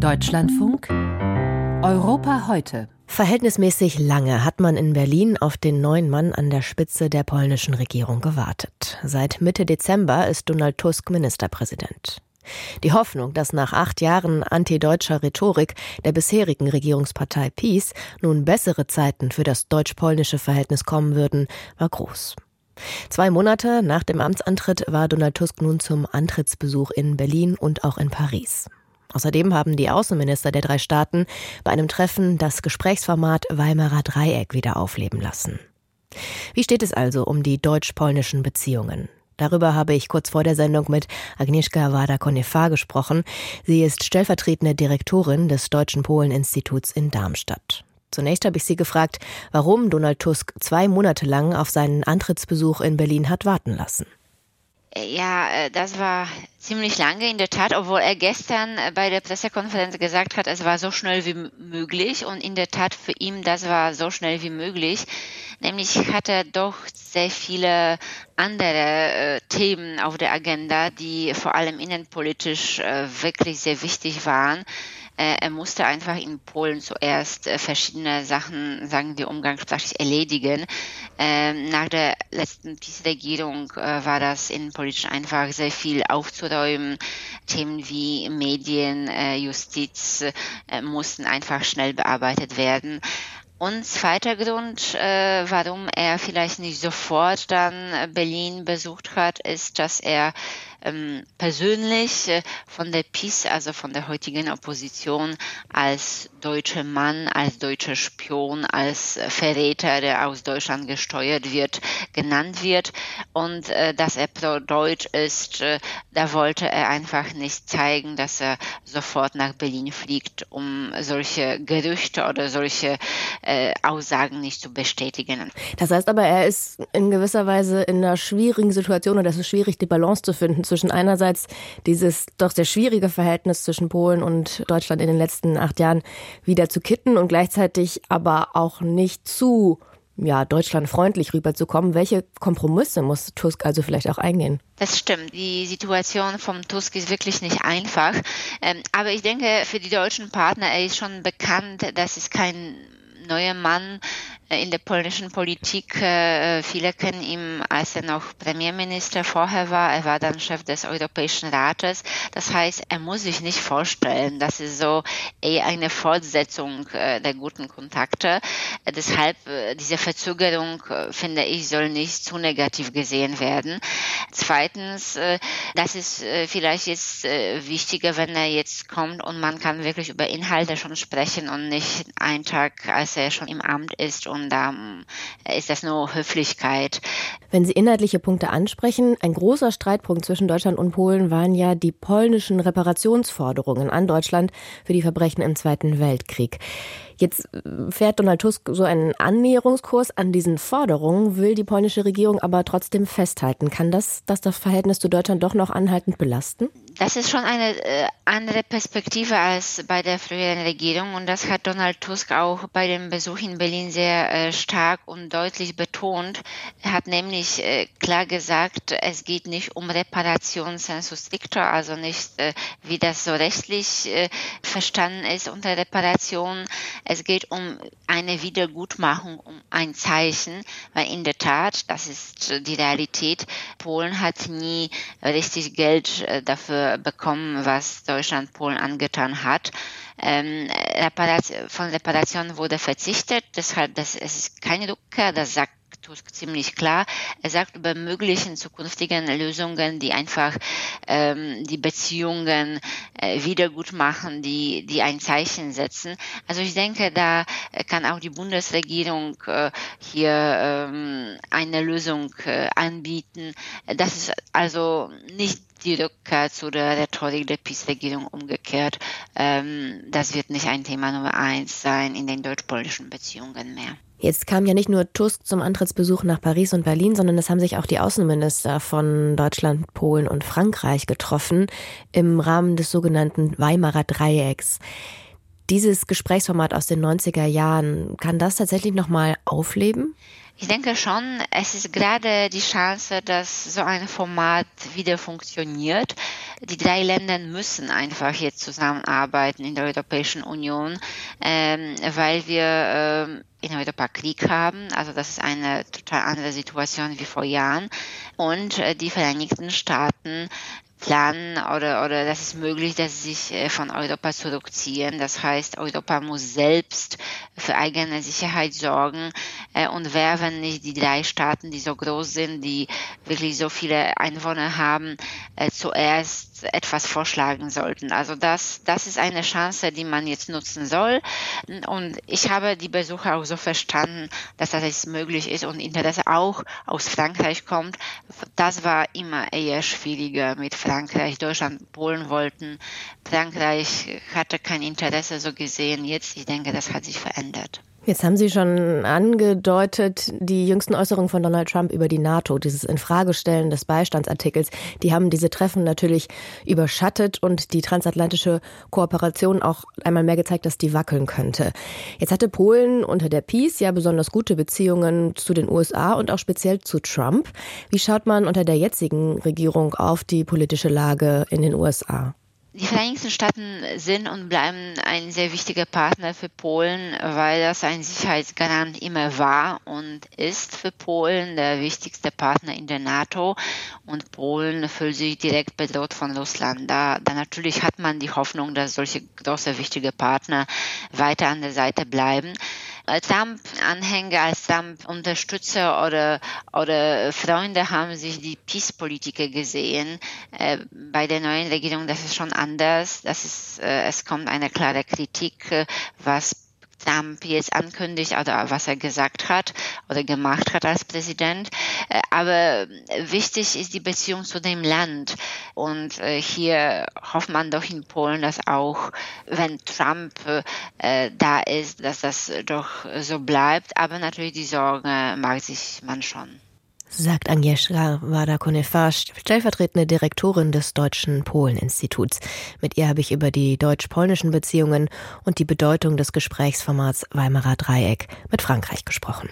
Deutschlandfunk Europa heute. Verhältnismäßig lange hat man in Berlin auf den neuen Mann an der Spitze der polnischen Regierung gewartet. Seit Mitte Dezember ist Donald Tusk Ministerpräsident. Die Hoffnung, dass nach acht Jahren antideutscher Rhetorik der bisherigen Regierungspartei PiS nun bessere Zeiten für das deutsch-polnische Verhältnis kommen würden, war groß. Zwei Monate nach dem Amtsantritt war Donald Tusk nun zum Antrittsbesuch in Berlin und auch in Paris. Außerdem haben die Außenminister der drei Staaten bei einem Treffen das Gesprächsformat Weimarer Dreieck wieder aufleben lassen. Wie steht es also um die deutsch-polnischen Beziehungen? Darüber habe ich kurz vor der Sendung mit Agnieszka Wada-Konefa gesprochen. Sie ist stellvertretende Direktorin des Deutschen Polen-Instituts in Darmstadt. Zunächst habe ich sie gefragt, warum Donald Tusk zwei Monate lang auf seinen Antrittsbesuch in Berlin hat warten lassen. Ja, äh, das war ziemlich lange in der Tat, obwohl er gestern äh, bei der Pressekonferenz gesagt hat, es war so schnell wie möglich und in der Tat für ihn, das war so schnell wie möglich. Nämlich hat er doch sehr viele andere äh, Themen auf der Agenda, die vor allem innenpolitisch äh, wirklich sehr wichtig waren. Äh, er musste einfach in Polen zuerst äh, verschiedene Sachen, sagen wir umgangssprachlich, erledigen. Ähm, nach der letzten PiS-Regierung äh, war das innenpolitisch einfach sehr viel aufzuräumen. Themen wie Medien, Justiz mussten einfach schnell bearbeitet werden. Und zweiter Grund, äh, warum er vielleicht nicht sofort dann Berlin besucht hat, ist, dass er ähm, persönlich äh, von der PiS, also von der heutigen Opposition, als deutscher Mann, als deutscher Spion, als Verräter, der aus Deutschland gesteuert wird, genannt wird. Und äh, dass er pro-deutsch ist, äh, da wollte er einfach nicht zeigen, dass er sofort nach Berlin fliegt, um solche Gerüchte oder solche äh, Aussagen nicht zu bestätigen. Das heißt aber, er ist in gewisser Weise in einer schwierigen Situation und es ist schwierig, die Balance zu finden zwischen einerseits dieses doch sehr schwierige Verhältnis zwischen Polen und Deutschland in den letzten acht Jahren wieder zu kitten und gleichzeitig aber auch nicht zu ja, deutschlandfreundlich rüberzukommen. Welche Kompromisse muss Tusk also vielleicht auch eingehen? Das stimmt. Die Situation vom Tusk ist wirklich nicht einfach. Ähm, aber ich denke, für die deutschen Partner, er ist schon bekannt, dass es kein neuer Mann in der polnischen Politik. Äh, viele kennen ihn, als er noch Premierminister vorher war. Er war dann Chef des Europäischen Rates. Das heißt, er muss sich nicht vorstellen, dass es so eher eine Fortsetzung äh, der guten Kontakte. Deshalb äh, diese Verzögerung, finde ich, soll nicht zu negativ gesehen werden. Zweitens, das ist vielleicht jetzt wichtiger, wenn er jetzt kommt und man kann wirklich über Inhalte schon sprechen und nicht einen Tag, als er schon im Amt ist und und da ist das nur Höflichkeit. Wenn Sie inhaltliche Punkte ansprechen, ein großer Streitpunkt zwischen Deutschland und Polen waren ja die polnischen Reparationsforderungen an Deutschland für die Verbrechen im Zweiten Weltkrieg. Jetzt fährt Donald Tusk so einen Annäherungskurs an diesen Forderungen, will die polnische Regierung aber trotzdem festhalten. Kann das, das das Verhältnis zu Deutschland doch noch anhaltend belasten? Das ist schon eine äh, andere Perspektive als bei der früheren Regierung und das hat Donald Tusk auch bei dem Besuch in Berlin sehr äh, stark und deutlich betont. Er hat nämlich äh, klar gesagt, es geht nicht um Reparation sensu stricto, also nicht, äh, wie das so rechtlich äh, verstanden ist unter Reparation. Es geht um eine Wiedergutmachung, um ein Zeichen, weil in der Tat, das ist die Realität, Polen hat nie richtig Geld bekommen, was Deutschland Polen angetan hat. Ähm, von Reparation wurde verzichtet, deshalb das, es ist keine Rückkehr, das sagt Tusk ziemlich klar. Er sagt über möglichen zukünftigen Lösungen, die einfach ähm, die Beziehungen äh, wieder gut machen, die, die ein Zeichen setzen. Also ich denke, da kann auch die Bundesregierung äh, hier ähm, eine Lösung äh, anbieten. Das ist also nicht die Rückkehr zu der Rhetorik der PiS-Regierung umgekehrt. Ähm, das wird nicht ein Thema Nummer eins sein in den deutsch-polnischen Beziehungen mehr. Jetzt kam ja nicht nur Tusk zum Antrittsbesuch nach Paris und Berlin, sondern es haben sich auch die Außenminister von Deutschland, Polen und Frankreich getroffen im Rahmen des sogenannten Weimarer Dreiecks. Dieses Gesprächsformat aus den 90er Jahren, kann das tatsächlich nochmal aufleben? Ich denke schon, es ist gerade die Chance, dass so ein Format wieder funktioniert. Die drei Länder müssen einfach jetzt zusammenarbeiten in der Europäischen Union, ähm, weil wir ähm, in Europa Krieg haben. Also das ist eine total andere Situation wie vor Jahren. Und äh, die Vereinigten Staaten planen oder, oder das ist möglich, dass sie sich äh, von Europa zurückziehen. Das heißt, Europa muss selbst für eigene Sicherheit sorgen äh, und wer, wenn nicht die drei Staaten, die so groß sind, die wirklich so viele Einwohner haben, äh, zuerst etwas vorschlagen sollten. Also das, das ist eine Chance, die man jetzt nutzen soll. Und ich habe die Besucher auch so verstanden, dass das jetzt möglich ist und Interesse auch aus Frankreich kommt. Das war immer eher schwieriger mit Frankreich. Deutschland, Polen wollten. Frankreich hatte kein Interesse so gesehen. Jetzt, ich denke, das hat sich verändert. Jetzt haben Sie schon angedeutet, die jüngsten Äußerungen von Donald Trump über die NATO, dieses Infragestellen des Beistandsartikels, die haben diese Treffen natürlich überschattet und die transatlantische Kooperation auch einmal mehr gezeigt, dass die wackeln könnte. Jetzt hatte Polen unter der Peace ja besonders gute Beziehungen zu den USA und auch speziell zu Trump. Wie schaut man unter der jetzigen Regierung auf die politische Lage in den USA? Die Vereinigten Staaten sind und bleiben ein sehr wichtiger Partner für Polen, weil das ein Sicherheitsgarant immer war und ist für Polen der wichtigste Partner in der NATO. Und Polen fühlt sich direkt bedroht von Russland. Da, da natürlich hat man die Hoffnung, dass solche große wichtige Partner weiter an der Seite bleiben. Trump-Anhänger, als Trump-Unterstützer oder, oder Freunde haben sich die Peace-Politiker gesehen. Äh, bei der neuen Regierung, das ist schon anders. Das ist, äh, es kommt eine klare Kritik, äh, was Trump jetzt ankündigt oder was er gesagt hat oder gemacht hat als Präsident. Äh, aber wichtig ist die Beziehung zu dem Land. Und äh, hier hofft man doch in Polen, dass auch, wenn Trump äh, da ist, dass das doch so bleibt. Aber natürlich die Sorge mag sich man schon sagt Agnieszka Wada-Konefa, stellvertretende Direktorin des Deutschen Polen-Instituts. Mit ihr habe ich über die deutsch-polnischen Beziehungen und die Bedeutung des Gesprächsformats Weimarer Dreieck mit Frankreich gesprochen.